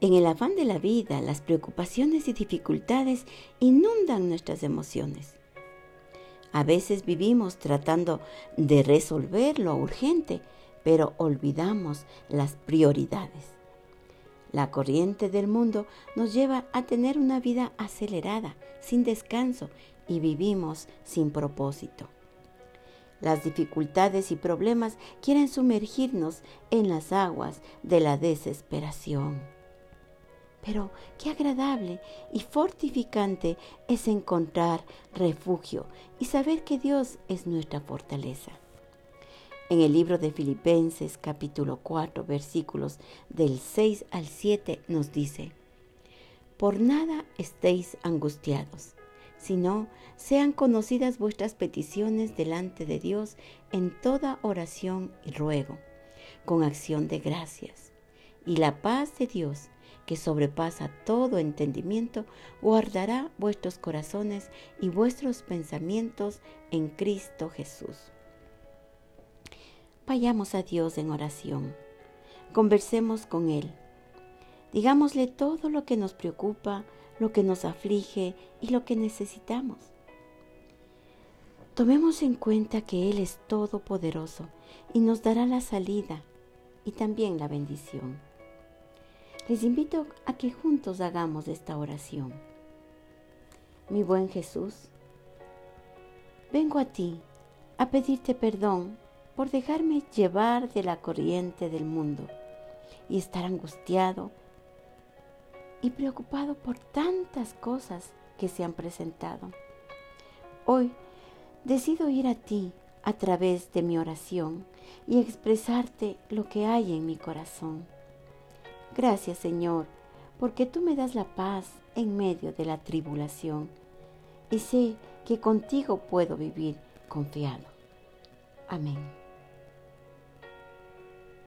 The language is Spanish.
En el afán de la vida, las preocupaciones y dificultades inundan nuestras emociones. A veces vivimos tratando de resolver lo urgente, pero olvidamos las prioridades. La corriente del mundo nos lleva a tener una vida acelerada, sin descanso, y vivimos sin propósito. Las dificultades y problemas quieren sumergirnos en las aguas de la desesperación. Pero qué agradable y fortificante es encontrar refugio y saber que Dios es nuestra fortaleza. En el libro de Filipenses capítulo 4 versículos del 6 al 7 nos dice, Por nada estéis angustiados, sino sean conocidas vuestras peticiones delante de Dios en toda oración y ruego, con acción de gracias. Y la paz de Dios, que sobrepasa todo entendimiento, guardará vuestros corazones y vuestros pensamientos en Cristo Jesús. Vayamos a Dios en oración. Conversemos con Él. Digámosle todo lo que nos preocupa, lo que nos aflige y lo que necesitamos. Tomemos en cuenta que Él es todopoderoso y nos dará la salida y también la bendición. Les invito a que juntos hagamos esta oración. Mi buen Jesús, vengo a ti a pedirte perdón por dejarme llevar de la corriente del mundo y estar angustiado y preocupado por tantas cosas que se han presentado. Hoy decido ir a ti a través de mi oración y expresarte lo que hay en mi corazón. Gracias Señor, porque tú me das la paz en medio de la tribulación y sé que contigo puedo vivir confiado. Amén.